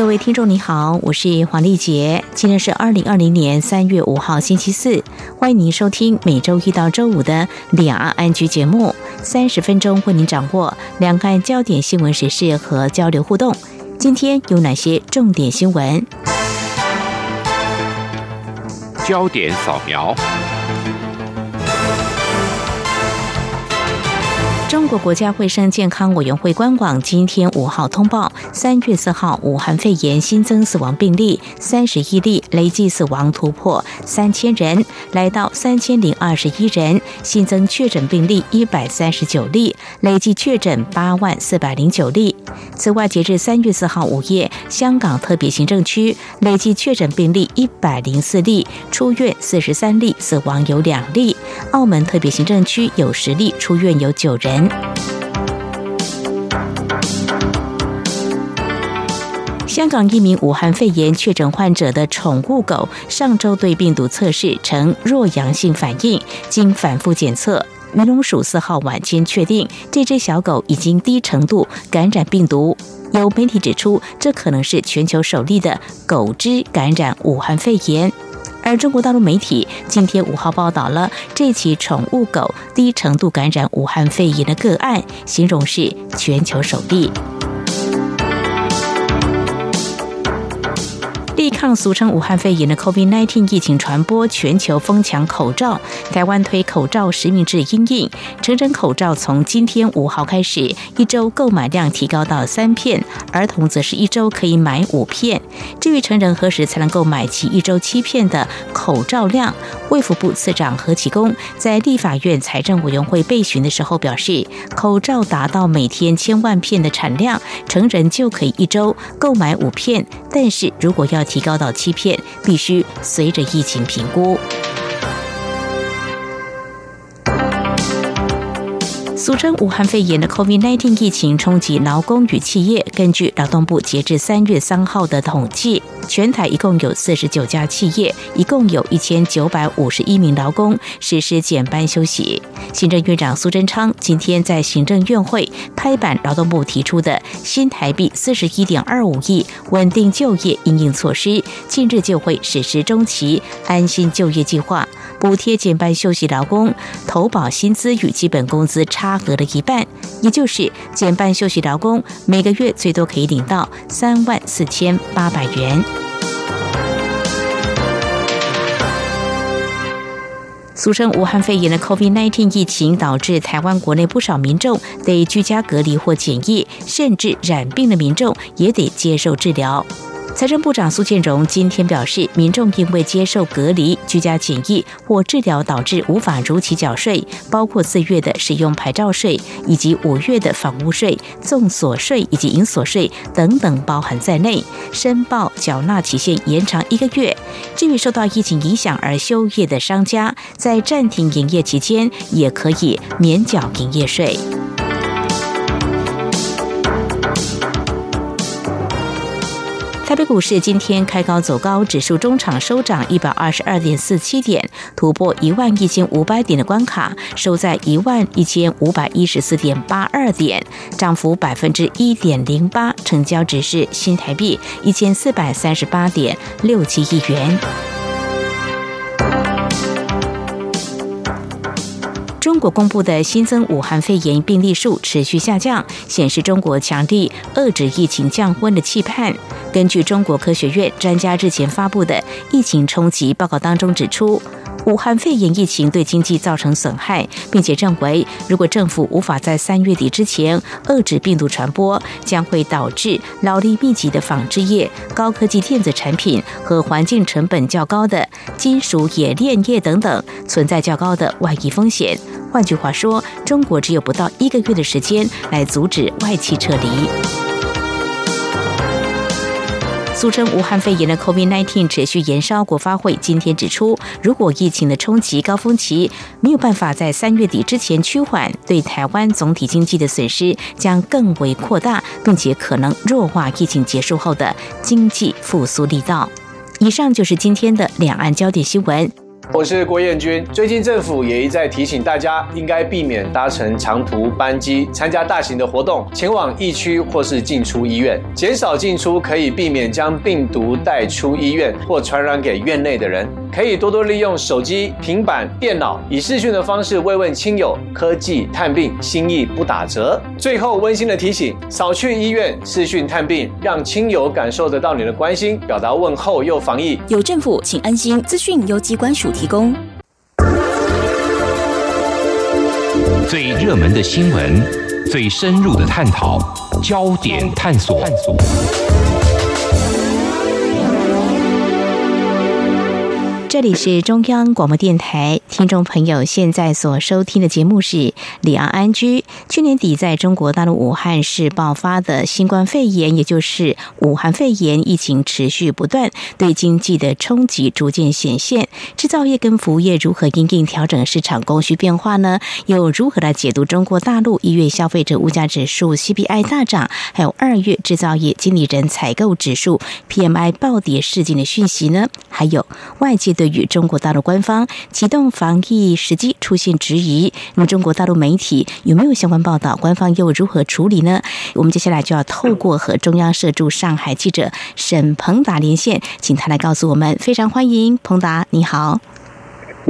各位听众，你好，我是黄丽杰。今天是二零二零年三月五号，星期四。欢迎您收听每周一到周五的两岸安居节目，三十分钟为您掌握两岸焦点新闻时事和交流互动。今天有哪些重点新闻？焦点扫描。中国国家卫生健康委员会官网今天五号通报，三月四号武汉肺炎新增死亡病例三十一例，累计死亡突破三千人，来到三千零二十一人；新增确诊病例一百三十九例，累计确诊八万四百零九例。此外，截至三月四号午夜，香港特别行政区累计确诊病例一百零四例，出院四十三例，死亡有两例。澳门特别行政区有十例，出院有九人。香港一名武汉肺炎确诊患者的宠物狗上周对病毒测试呈弱阳性反应，经反复检测，云龙署四号晚间确定这只小狗已经低程度感染病毒。有媒体指出，这可能是全球首例的狗只感染武汉肺炎。而中国大陆媒体今天五号报道了这起宠物狗低程度感染武汉肺炎的个案，形容是全球首例。抗俗称武汉肺炎的 COVID-19 疫情传播，全球疯抢口罩。台湾推口罩实名制应应，成人口罩从今天五号开始，一周购买量提高到三片，儿童则是一周可以买五片。至于成人何时才能够买齐一周七片的口罩量，卫福部次长何启功在立法院财政委员会备询的时候表示，口罩达到每天千万片的产量，成人就可以一周购买五片，但是如果要提高遭到欺骗，必须随着疫情评估。俗称武汉肺炎的 COVID-19 疫情冲击劳工与企业。根据劳动部截至三月三号的统计，全台一共有四十九家企业，一共有一千九百五十一名劳工实施减班休息。行政院长苏贞昌今天在行政院会拍板，劳动部提出的新台币四十一点二五亿稳定就业应应措施，近日就会实施中期安心就业计划，补贴减班休息劳工投保薪资与基本工资差额的一半，也就是减半休息劳工每个月最多可以领到三万四千八百元。俗称武汉肺炎的 COVID-19 疫情，导致台湾国内不少民众得居家隔离或检疫，甚至染病的民众也得接受治疗。财政部长苏建荣今天表示，民众因为接受隔离、居家检疫或治疗导致无法如期缴税，包括四月的使用牌照税，以及五月的房屋税、纵所税以及营所税等等包含在内，申报缴纳期限延长一个月。至于受到疫情影响而休业的商家，在暂停营业期间也可以免缴营业税。股市今天开高走高，指数中场收涨一百二十二点四七点，突破一万一千五百点的关卡，收在一万一千五百一十四点八二点，涨幅百分之一点零八，成交值是新台币一千四百三十八点六七亿元。国公布的新增武汉肺炎病例数持续下降，显示中国强力遏制疫情降温的期盼。根据中国科学院专家日前发布的疫情冲击报告当中指出，武汉肺炎疫情对经济造成损害，并且认为，如果政府无法在三月底之前遏制病毒传播，将会导致劳力密集的纺织业、高科技电子产品和环境成本较高的金属冶炼业等等存在较高的外溢风险。换句话说，中国只有不到一个月的时间来阻止外企撤离。俗称武汉肺炎的 COVID-19 持续延烧，国发会今天指出，如果疫情的冲击高峰期没有办法在三月底之前趋缓，对台湾总体经济的损失将更为扩大，并且可能弱化疫情结束后的经济复苏力道。以上就是今天的两岸焦点新闻。我是郭彦军。最近政府也一再提醒大家，应该避免搭乘长途班机、参加大型的活动、前往疫区或是进出医院，减少进出可以避免将病毒带出医院或传染给院内的人。可以多多利用手机、平板、电脑，以视讯的方式慰问亲友。科技探病，心意不打折。最后温馨的提醒：少去医院视讯探病，让亲友感受得到你的关心，表达问候又防疫。有政府，请安心。资讯由机关署提供。最热门的新闻，最深入的探讨，焦点探索。这里是中央广播电台，听众朋友现在所收听的节目是《里昂安居》。去年底在中国大陆武汉市爆发的新冠肺炎，也就是武汉肺炎疫情持续不断，对经济的冲击逐渐显现。制造业跟服务业如何因应调整市场供需变化呢？又如何来解读中国大陆一月消费者物价指数 CPI 大涨，还有二月制造业经理人采购指数 PMI 暴跌事件的讯息呢？还有外界。对于中国大陆官方启动防疫时机出现质疑，那么中国大陆媒体有没有相关报道？官方又如何处理呢？我们接下来就要透过和中央社驻上海记者沈鹏达连线，请他来告诉我们。非常欢迎鹏达，你好。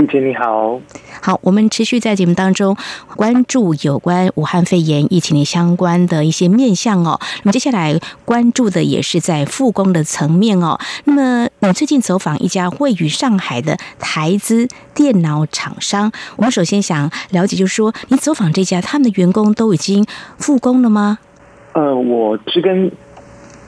丽姐你好，好，我们持续在节目当中关注有关武汉肺炎疫情的相关的一些面向哦。那么接下来关注的也是在复工的层面哦。那么你最近走访一家位于上海的台资电脑厂商，我们首先想了解，就是说你走访这家，他们的员工都已经复工了吗？呃，我是跟。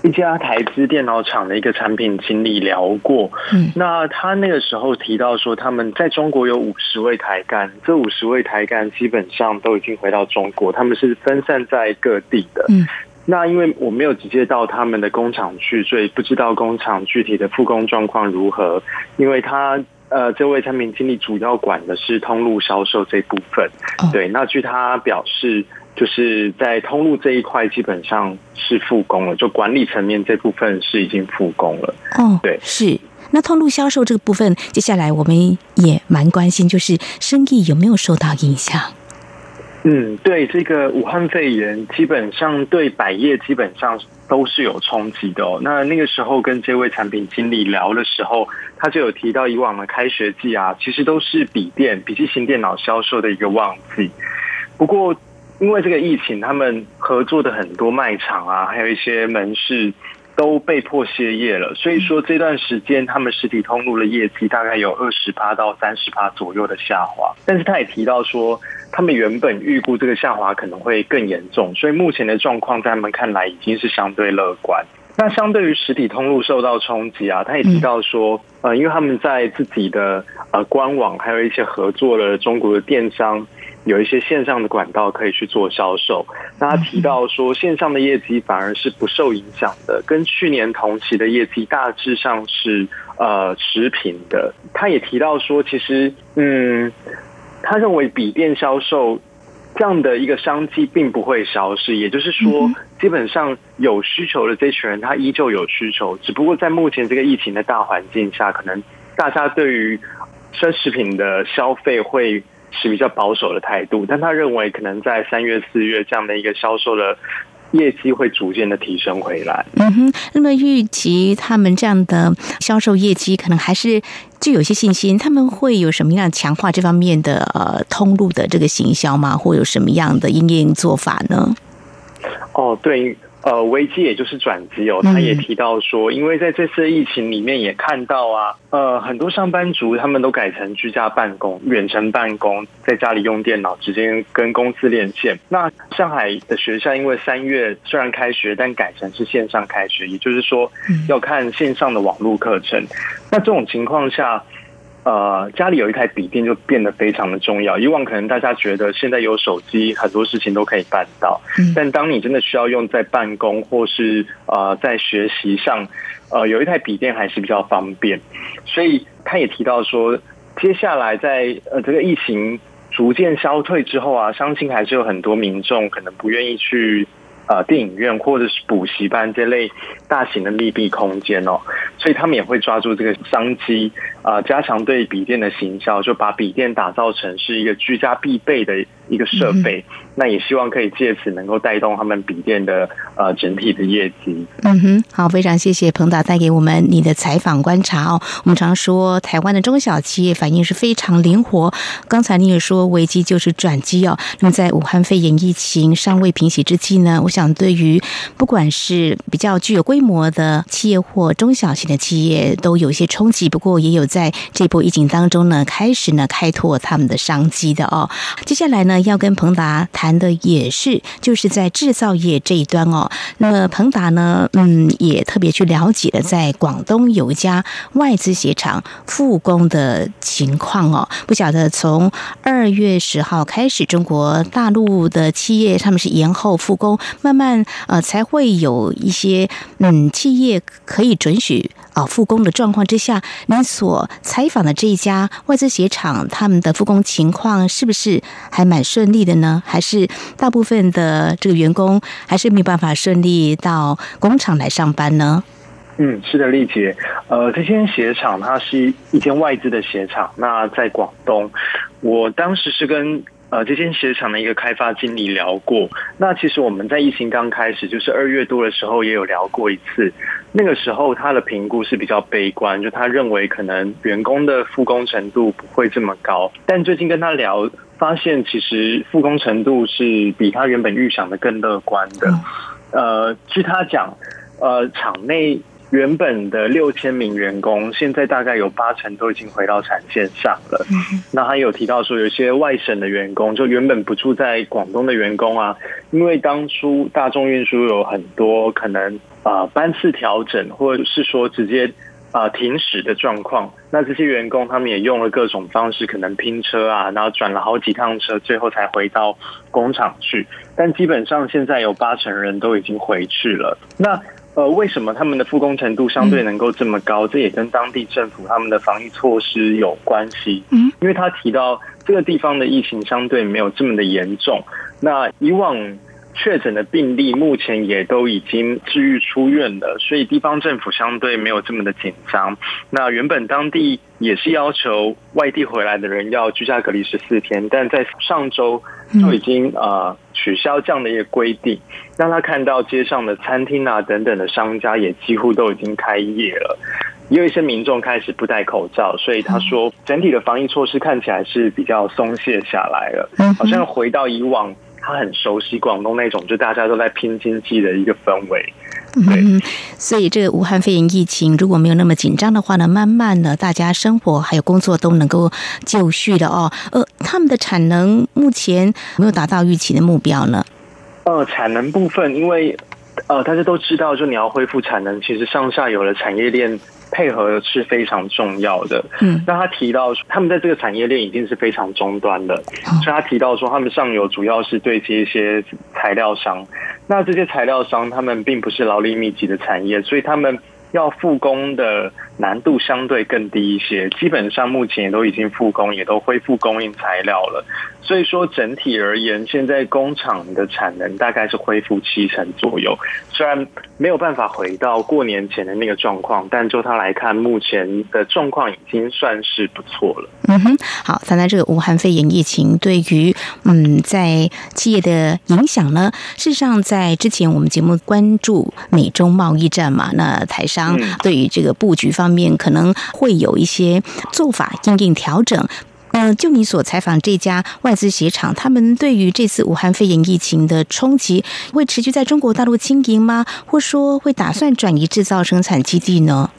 一家台资电脑厂的一个产品经理聊过，嗯，那他那个时候提到说，他们在中国有五十位台干，这五十位台干基本上都已经回到中国，他们是分散在各地的，嗯，那因为我没有直接到他们的工厂去，所以不知道工厂具体的复工状况如何，因为他呃，这位产品经理主要管的是通路销售这部分，对，那据他表示。就是在通路这一块基本上是复工了，就管理层面这部分是已经复工了。哦，对，是。那通路销售这个部分，接下来我们也蛮关心，就是生意有没有受到影响？嗯，对，这个武汉肺炎基本上对百业基本上都是有冲击的。哦。那那个时候跟这位产品经理聊的时候，他就有提到以往的开学季啊，其实都是笔电、笔记型电脑销售的一个旺季。不过因为这个疫情，他们合作的很多卖场啊，还有一些门市都被迫歇业了。所以说这段时间，他们实体通路的业绩大概有二十八到三十八左右的下滑。但是他也提到说，他们原本预估这个下滑可能会更严重，所以目前的状况在他们看来已经是相对乐观。那相对于实体通路受到冲击啊，他也提到说，呃，因为他们在自己的呃官网还有一些合作的中国的电商。有一些线上的管道可以去做销售。那他提到说，线上的业绩反而是不受影响的，跟去年同期的业绩大致上是呃持平的。他也提到说，其实嗯，他认为笔电销售这样的一个商机并不会消失，也就是说，基本上有需求的这群人他依旧有需求，只不过在目前这个疫情的大环境下，可能大家对于奢侈品的消费会。是比较保守的态度，但他认为可能在三月、四月这样的一个销售的业绩会逐渐的提升回来。嗯哼，那么预期他们这样的销售业绩可能还是具有一些信心，他们会有什么样强化这方面的呃通路的这个行销吗？或有什么样的应营做法呢？哦，对。呃，危机也就是转机哦。他也提到说，因为在这次疫情里面也看到啊，呃，很多上班族他们都改成居家办公、远程办公，在家里用电脑直接跟公司连线。那上海的学校因为三月虽然开学，但改成是线上开学，也就是说要看线上的网络课程。那这种情况下。呃，家里有一台笔电就变得非常的重要。以往可能大家觉得现在有手机，很多事情都可以办到，但当你真的需要用在办公或是呃在学习上，呃，有一台笔电还是比较方便。所以他也提到说，接下来在呃这个疫情逐渐消退之后啊，相信还是有很多民众可能不愿意去。呃，电影院或者是补习班这类大型的密闭空间哦，所以他们也会抓住这个商机啊，加强对笔电的行销，就把笔电打造成是一个居家必备的一个设备。那也希望可以借此能够带动他们笔电的呃整体的业绩。嗯哼，好，非常谢谢彭导带给我们你的采访观察哦。我们常说台湾的中小企业反应是非常灵活。刚才你也说危机就是转机哦。那么在武汉肺炎疫情尚未平息之际呢，我想对于不管是比较具有规模的企业或中小型的企业都有一些冲击。不过也有在这波疫情当中呢，开始呢开拓他们的商机的哦。接下来呢要跟彭达。谈的也是，就是在制造业这一端哦。那么彭达呢，嗯，也特别去了解了在广东有一家外资鞋厂复工的情况哦。不晓得从二月十号开始，中国大陆的企业他们是延后复工，慢慢呃才会有一些嗯企业可以准许。啊，复工的状况之下，您所采访的这一家外资鞋厂，他们的复工情况是不是还蛮顺利的呢？还是大部分的这个员工还是没有办法顺利到工厂来上班呢？嗯，是的，丽姐，呃，这间鞋厂它是一间外资的鞋厂，那在广东，我当时是跟。呃，这间鞋厂的一个开发经理聊过。那其实我们在疫情刚开始，就是二月多的时候，也有聊过一次。那个时候他的评估是比较悲观，就他认为可能员工的复工程度不会这么高。但最近跟他聊，发现其实复工程度是比他原本预想的更乐观的。呃，据他讲，呃，厂内。原本的六千名员工，现在大概有八成都已经回到产线上了。那还有提到说，有些外省的员工，就原本不住在广东的员工啊，因为当初大众运输有很多可能啊班次调整，或者是说直接啊停驶的状况。那这些员工他们也用了各种方式，可能拼车啊，然后转了好几趟车，最后才回到工厂去。但基本上现在有八成人都已经回去了。那呃，为什么他们的复工程度相对能够这么高？这也跟当地政府他们的防疫措施有关系。嗯，因为他提到这个地方的疫情相对没有这么的严重。那以往确诊的病例目前也都已经治愈出院了，所以地方政府相对没有这么的紧张。那原本当地也是要求外地回来的人要居家隔离十四天，但在上周就已经呃。取消这样的一个规定，让他看到街上的餐厅啊等等的商家也几乎都已经开业了，也有一些民众开始不戴口罩，所以他说整体的防疫措施看起来是比较松懈下来了，好像回到以往他很熟悉广东那种就大家都在拼经济的一个氛围。嗯，所以这个武汉肺炎疫情如果没有那么紧张的话呢，慢慢的大家生活还有工作都能够就绪的哦。呃，他们的产能目前没有达到预期的目标呢。呃，产能部分，因为呃大家都知道，就你要恢复产能，其实上下游的产业链。配合是非常重要的。嗯，那他提到，他们在这个产业链已经是非常终端的，所以他提到说，他们上游主要是对接一些材料商。那这些材料商，他们并不是劳力密集的产业，所以他们要复工的难度相对更低一些。基本上目前也都已经复工，也都恢复供应材料了。所以说，整体而言，现在工厂的产能大概是恢复七成左右。虽然没有办法回到过年前的那个状况，但就他来看，目前的状况已经算是不错了。嗯哼，好，谈谈这个武汉肺炎疫情对于嗯在企业的影响呢？事实上，在之前我们节目关注美中贸易战嘛，那台商对于这个布局方面面可能会有一些做法进行调整。嗯，就你所采访这家外资鞋厂，他们对于这次武汉肺炎疫情的冲击，会持续在中国大陆经营吗？或说会打算转移制造生产基地呢？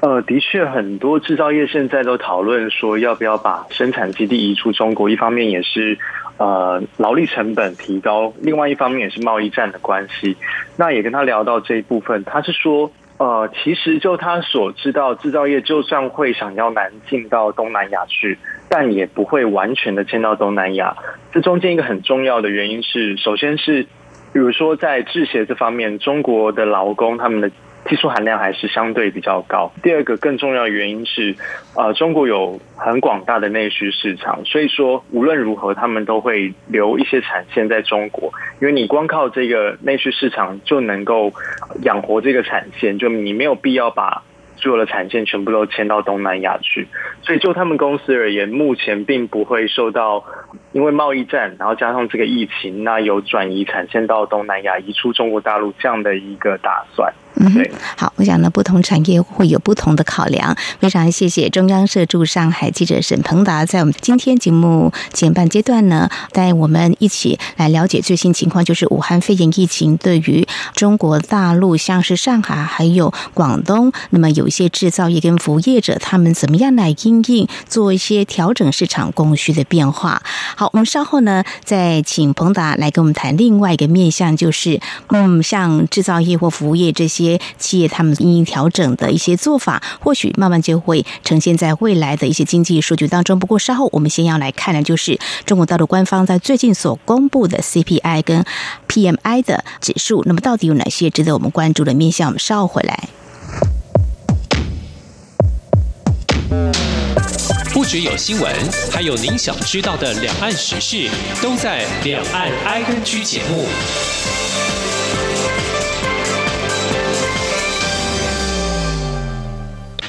呃，的确，很多制造业现在都讨论说，要不要把生产基地移出中国。一方面也是呃劳力成本提高，另外一方面也是贸易战的关系。那也跟他聊到这一部分，他是说。呃，其实就他所知道，制造业就算会想要南进到东南亚去，但也不会完全的迁到东南亚。这中间一个很重要的原因是，首先是，比如说在制鞋这方面，中国的劳工他们的。技术含量还是相对比较高。第二个更重要的原因是，呃，中国有很广大的内需市场，所以说无论如何，他们都会留一些产线在中国，因为你光靠这个内需市场就能够养活这个产线，就你没有必要把所有的产线全部都迁到东南亚去。所以就他们公司而言，目前并不会受到因为贸易战，然后加上这个疫情，那有转移产线到东南亚、移出中国大陆这样的一个打算。嗯，好，我想呢，不同产业会有不同的考量。非常谢谢中央社驻上海记者沈鹏达，在我们今天节目前半阶段呢，带我们一起来了解最新情况，就是武汉肺炎疫情对于中国大陆，像是上海还有广东，那么有一些制造业跟服务业者，他们怎么样来应应，做一些调整市场供需的变化。好，我们稍后呢，再请鹏达来跟我们谈另外一个面向，就是嗯，像制造业或服务业这些。些企业他们因应调整的一些做法，或许慢慢就会呈现在未来的一些经济数据当中。不过稍后我们先要来看的，就是中国大陆官方在最近所公布的 CPI 跟 PMI 的指数。那么到底有哪些值得我们关注的面向？我们稍后回来。不只有新闻，还有您想知道的两岸时事，都在《两岸 I N G》节目。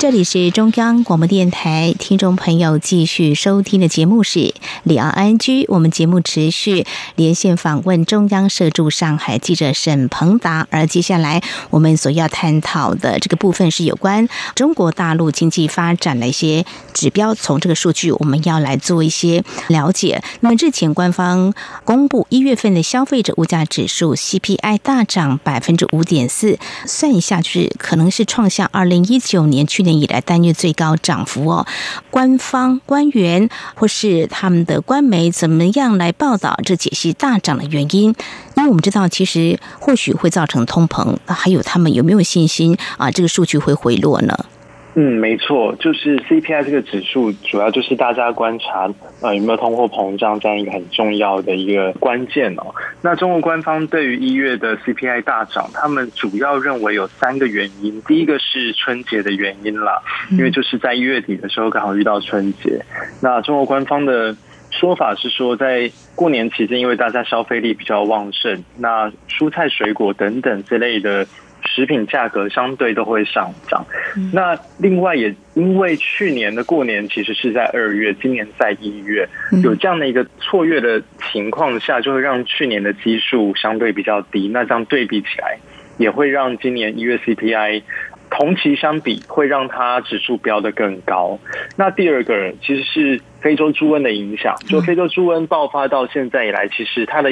这里是中央广播电台，听众朋友继续收听的节目是里昂安居。我们节目持续连线访问中央社驻上海记者沈鹏达，而接下来我们所要探讨的这个部分是有关中国大陆经济发展的一些指标。从这个数据，我们要来做一些了解。那么日前官方公布一月份的消费者物价指数 CPI 大涨百分之五点四，算一下就是可能是创下二零一九年去年。以来单月最高涨幅哦，官方官员或是他们的官媒怎么样来报道这解析大涨的原因？因为我们知道，其实或许会造成通膨，还有他们有没有信心啊？这个数据会回落呢？嗯，没错，就是 CPI 这个指数，主要就是大家观察呃有没有通货膨胀这样一个很重要的一个关键哦。那中国官方对于一月的 CPI 大涨，他们主要认为有三个原因。第一个是春节的原因啦，因为就是在一月底的时候刚好遇到春节。那中国官方的说法是说，在过年期间，因为大家消费力比较旺盛，那蔬菜、水果等等之类的。食品价格相对都会上涨，那另外也因为去年的过年其实是在二月，今年在一月，有这样的一个错月的情况下，就会让去年的基数相对比较低。那这样对比起来，也会让今年一月 CPI 同期相比，会让它指数飙得更高。那第二个其实是非洲猪瘟的影响，就非洲猪瘟爆发到现在以来，其实它的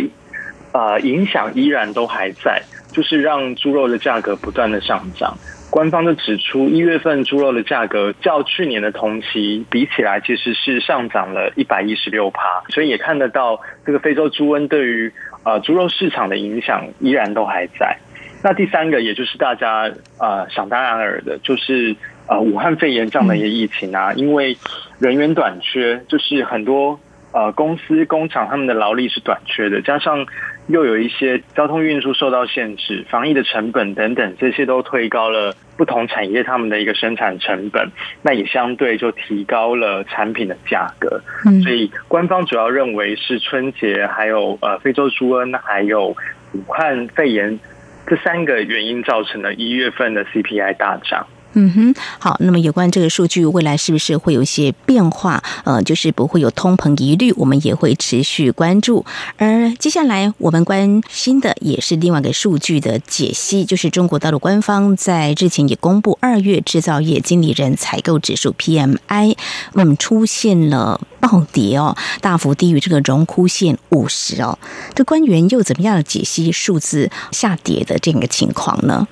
呃影响依然都还在。就是让猪肉的价格不断的上涨，官方就指出，一月份猪肉的价格较去年的同期比起来，其实是上涨了一百一十六趴，所以也看得到这个非洲猪瘟对于呃猪肉市场的影响依然都还在。那第三个，也就是大家呃想当然尔的，就是呃武汉肺炎这样的一个疫情啊，因为人员短缺，就是很多呃公司工厂他们的劳力是短缺的，加上。又有一些交通运输受到限制，防疫的成本等等，这些都推高了不同产业他们的一个生产成本，那也相对就提高了产品的价格。所以官方主要认为是春节，还有呃非洲猪瘟，还有武汉肺炎这三个原因造成了一月份的 CPI 大涨。嗯哼，好。那么有关这个数据，未来是不是会有一些变化？呃，就是不会有通膨疑虑，我们也会持续关注。而接下来我们关心的也是另外一个数据的解析，就是中国大陆官方在日前也公布二月制造业经理人采购指数 PMI，嗯，出现了暴跌哦，大幅低于这个荣枯线五十哦。这官员又怎么样解析数字下跌的这个情况呢？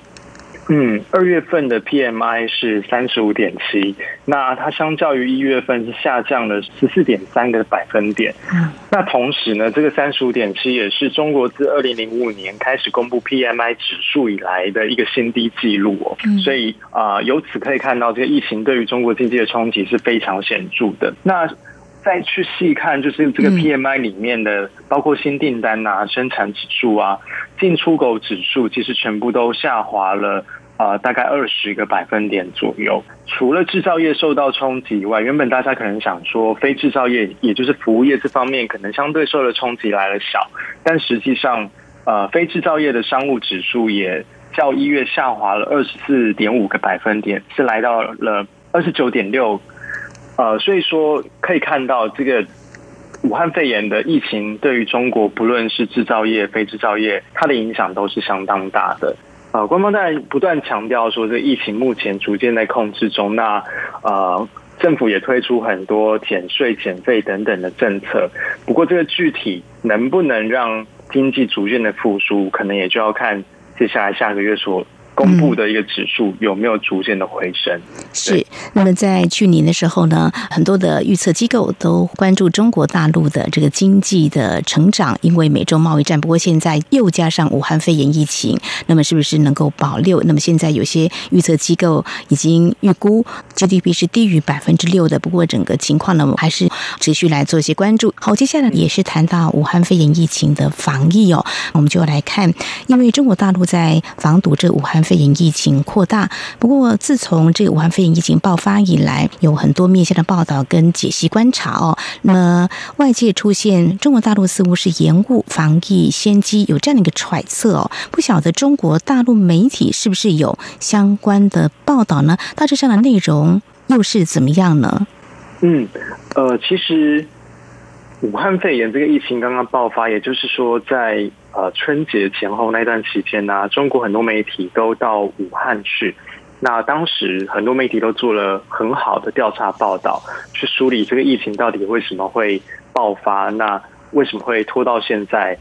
嗯，二月份的 PMI 是三十五点七，那它相较于一月份是下降了十四点三个百分点。嗯，那同时呢，这个三十五点七也是中国自二零零五年开始公布 PMI 指数以来的一个新低记录哦。所以啊，由此可以看到，这个疫情对于中国经济的冲击是非常显著的。那再去细看，就是这个 PMI 里面的，包括新订单啊、生产指数啊、进出口指数，其实全部都下滑了啊，大概二十个百分点左右。除了制造业受到冲击以外，原本大家可能想说，非制造业，也就是服务业这方面，可能相对受的冲击来的小，但实际上，呃，非制造业的商务指数也较一月下滑了二十四点五个百分点，是来到了二十九点六。呃，所以说可以看到，这个武汉肺炎的疫情对于中国，不论是制造业、非制造业，它的影响都是相当大的。呃，官方当然不断强调说，这疫情目前逐渐在控制中。那呃，政府也推出很多减税、减费等等的政策。不过，这个具体能不能让经济逐渐的复苏，可能也就要看接下来下个月所。公布的一个指数有没有逐渐的回升？是。那么在去年的时候呢，很多的预测机构都关注中国大陆的这个经济的成长，因为美洲贸易战。不过现在又加上武汉肺炎疫情，那么是不是能够保六？那么现在有些预测机构已经预估 GDP 是低于百分之六的。不过整个情况呢，我还是持续来做一些关注。好，接下来也是谈到武汉肺炎疫情的防疫哦，我们就来看，因为中国大陆在防堵这武汉。肺炎疫情扩大，不过自从这个武汉炎疫情爆发以来，有很多面向的报道跟解析观察哦。那么外界出现中国大陆似乎是延误防疫先机，有这样的一个揣测哦。不晓得中国大陆媒体是不是有相关的报道呢？大致上的内容又是怎么样呢？嗯，呃，其实武汉肺炎这个疫情刚刚爆发，也就是说在。呃，春节前后那段期间呢，中国很多媒体都到武汉去。那当时很多媒体都做了很好的调查报道，去梳理这个疫情到底为什么会爆发，那为什么会拖到现在？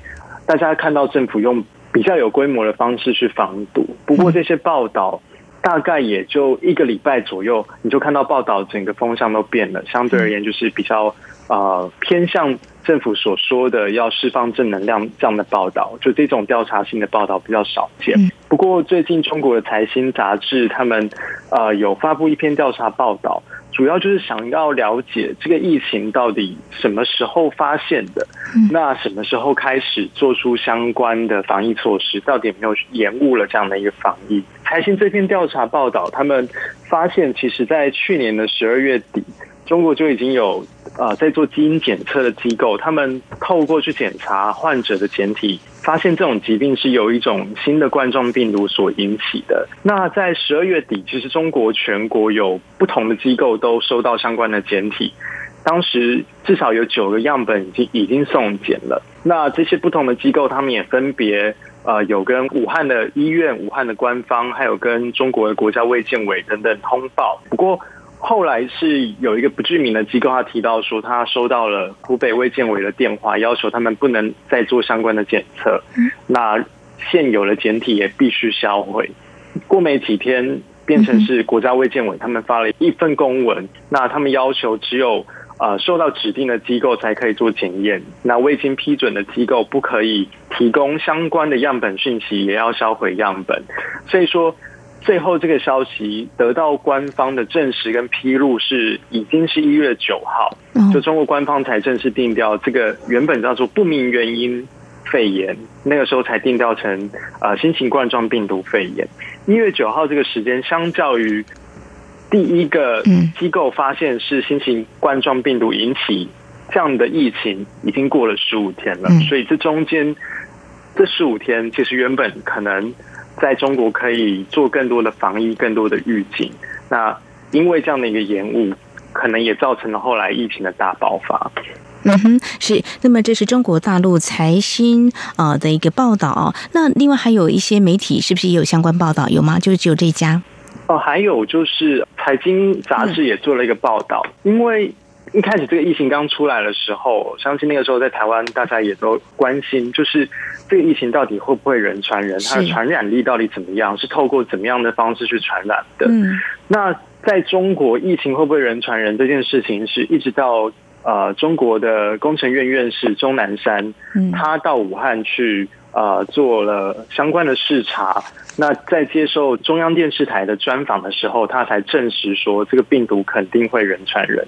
大家看到政府用比较有规模的方式去防堵，不过这些报道大概也就一个礼拜左右，你就看到报道整个风向都变了，相对而言就是比较呃偏向。政府所说的要释放正能量这样的报道，就这种调查性的报道比较少见。不过最近中国的财新杂志他们呃有发布一篇调查报道，主要就是想要了解这个疫情到底什么时候发现的，那什么时候开始做出相关的防疫措施，到底有没有延误了这样的一个防疫？财新这篇调查报道，他们发现其实在去年的十二月底。中国就已经有呃在做基因检测的机构，他们透过去检查患者的简体，发现这种疾病是由一种新的冠状病毒所引起的。那在十二月底，其实中国全国有不同的机构都收到相关的简体，当时至少有九个样本已经已经送检了。那这些不同的机构，他们也分别呃有跟武汉的医院、武汉的官方，还有跟中国的国家卫健委等等通报。不过。后来是有一个不具名的机构，他提到说，他收到了湖北卫健委的电话，要求他们不能再做相关的检测。那现有的检体也必须销毁。过没几天，变成是国家卫健委他们发了一份公文，那他们要求只有呃受到指定的机构才可以做检验，那未经批准的机构不可以提供相关的样本讯息，也要销毁样本。所以说。最后这个消息得到官方的证实跟披露是已经是一月九号，就中国官方才正式定调这个原本叫做不明原因肺炎，那个时候才定调成呃新型冠状病毒肺炎。一月九号这个时间，相较于第一个机构发现是新型冠状病毒引起这样的疫情，已经过了十五天了，所以这中间这十五天其实原本可能。在中国可以做更多的防疫、更多的预警。那因为这样的一个延误，可能也造成了后来疫情的大爆发。嗯哼，是。那么这是中国大陆财新啊的一个报道。那另外还有一些媒体是不是也有相关报道？有吗？就是只有这家？哦，还有就是财经杂志也做了一个报道，因为一开始这个疫情刚出来的时候，相信那个时候在台湾大家也都关心，就是这个疫情到底会不会人传人，它的传染力到底怎么样，是透过怎么样的方式去传染的？嗯，那在中国，疫情会不会人传人这件事情，是一直到呃中国的工程院院士钟南山，他到武汉去呃做了相关的视察。那在接受中央电视台的专访的时候，他才证实说这个病毒肯定会人传人。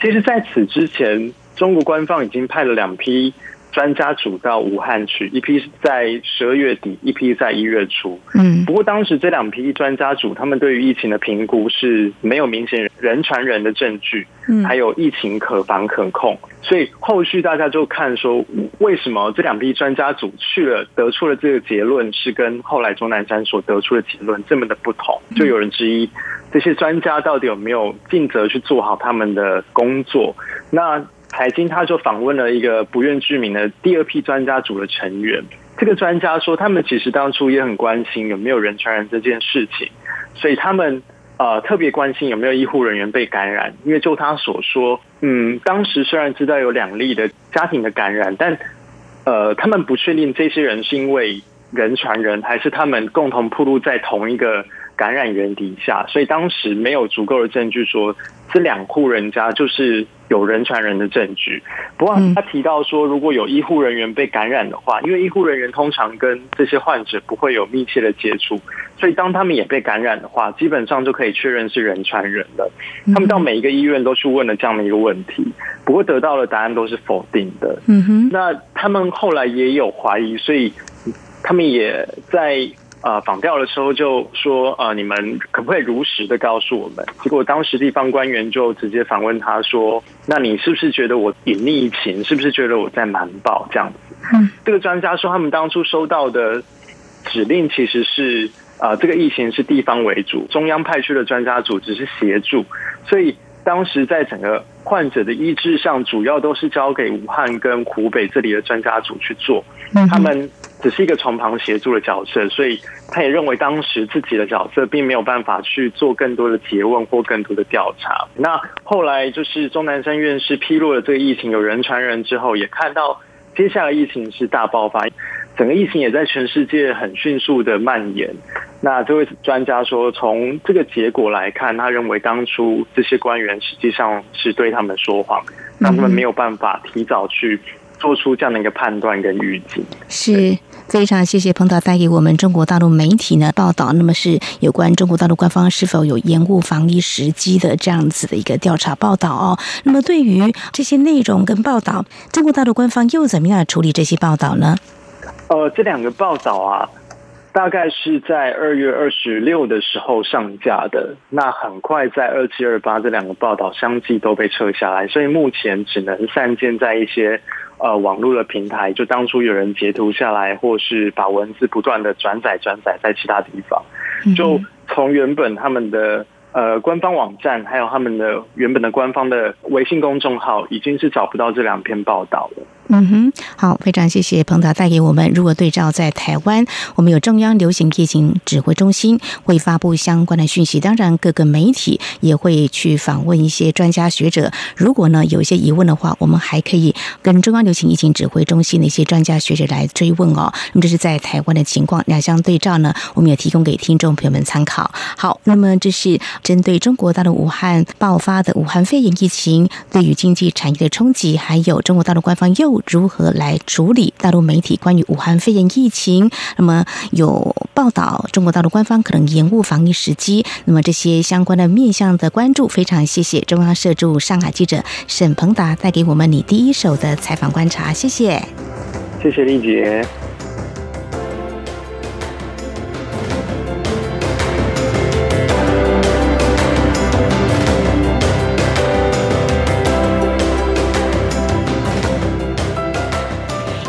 其实，在此之前，中国官方已经派了两批。专家组到武汉去，一批是在十二月底，一批在一月初。嗯，不过当时这两批专家组，他们对于疫情的评估是没有明显人传人的证据，嗯，还有疫情可防可控。所以后续大家就看说，为什么这两批专家组去了，得出了这个结论是跟后来钟南山所得出的结论这么的不同？就有人质疑这些专家到底有没有尽责去做好他们的工作？那。财经他就访问了一个不愿具名的第二批专家组的成员。这个专家说，他们其实当初也很关心有没有人传染这件事情，所以他们呃特别关心有没有医护人员被感染。因为就他所说，嗯，当时虽然知道有两例的家庭的感染，但呃，他们不确定这些人是因为人传人，还是他们共同暴露在同一个。感染源底下，所以当时没有足够的证据说这两户人家就是有人传人的证据。不过他提到说，如果有医护人员被感染的话，因为医护人员通常跟这些患者不会有密切的接触，所以当他们也被感染的话，基本上就可以确认是人传人的。他们到每一个医院都去问了这样的一个问题，不过得到的答案都是否定的。嗯哼，那他们后来也有怀疑，所以他们也在。呃，访调的时候就说，呃，你们可不可以如实的告诉我们？结果当时地方官员就直接反问他说：“那你是不是觉得我隐匿疫情？是不是觉得我在瞒报这样子？”嗯，这个专家说，他们当初收到的指令其实是，啊，这个疫情是地方为主，中央派去的专家组只是协助，所以当时在整个患者的医治上，主要都是交给武汉跟湖北这里的专家组去做，他们。只是一个从旁协助的角色，所以他也认为当时自己的角色并没有办法去做更多的诘问或更多的调查。那后来就是钟南山院士披露了这个疫情有人传人之后，也看到接下来疫情是大爆发，整个疫情也在全世界很迅速的蔓延。那这位专家说，从这个结果来看，他认为当初这些官员实际上是对他们说谎，让他们没有办法提早去做出这样的一个判断跟预警。是。非常谢谢彭导带给我们中国大陆媒体呢报道，那么是有关中国大陆官方是否有延误防疫时机的这样子的一个调查报道哦。那么对于这些内容跟报道，中国大陆官方又怎么样处理这些报道呢？呃，这两个报道啊，大概是在二月二十六的时候上架的，那很快在二七二八这两个报道相继都被撤下来，所以目前只能散见在一些。呃，网络的平台就当初有人截图下来，或是把文字不断的转载转载在其他地方，就从原本他们的呃官方网站，还有他们的原本的官方的微信公众号，已经是找不到这两篇报道了。嗯哼，好，非常谢谢彭导带给我们。如果对照在台湾，我们有中央流行疫情指挥中心会发布相关的讯息，当然各个媒体也会去访问一些专家学者。如果呢有一些疑问的话，我们还可以跟中央流行疫情指挥中心的一些专家学者来追问哦。那么这是在台湾的情况，两相对照呢，我们也提供给听众朋友们参考。好，那么这是针对中国大陆武汉爆发的武汉肺炎疫情对于经济产业的冲击，还有中国大陆官方又如何来处理大陆媒体关于武汉肺炎疫情？那么有报道，中国大陆官方可能延误防疫时机。那么这些相关的面向的关注，非常谢谢中央社驻上海记者沈鹏达带给我们你第一手的采访观察，谢谢，谢谢丽姐。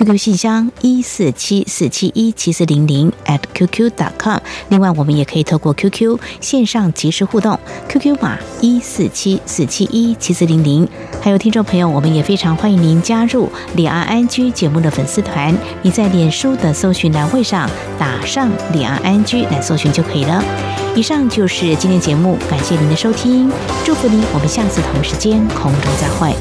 QQ 信箱一四七四七一七四零零 at qq.com。另外，我们也可以透过 QQ 线上即时互动，QQ 码一四七四七一七四零零。还有听众朋友，我们也非常欢迎您加入李安安居节目的粉丝团。你在脸书的搜寻栏位上打上李安安居来搜寻就可以了。以上就是今天节目，感谢您的收听，祝福您，我们下次同时间空中再会。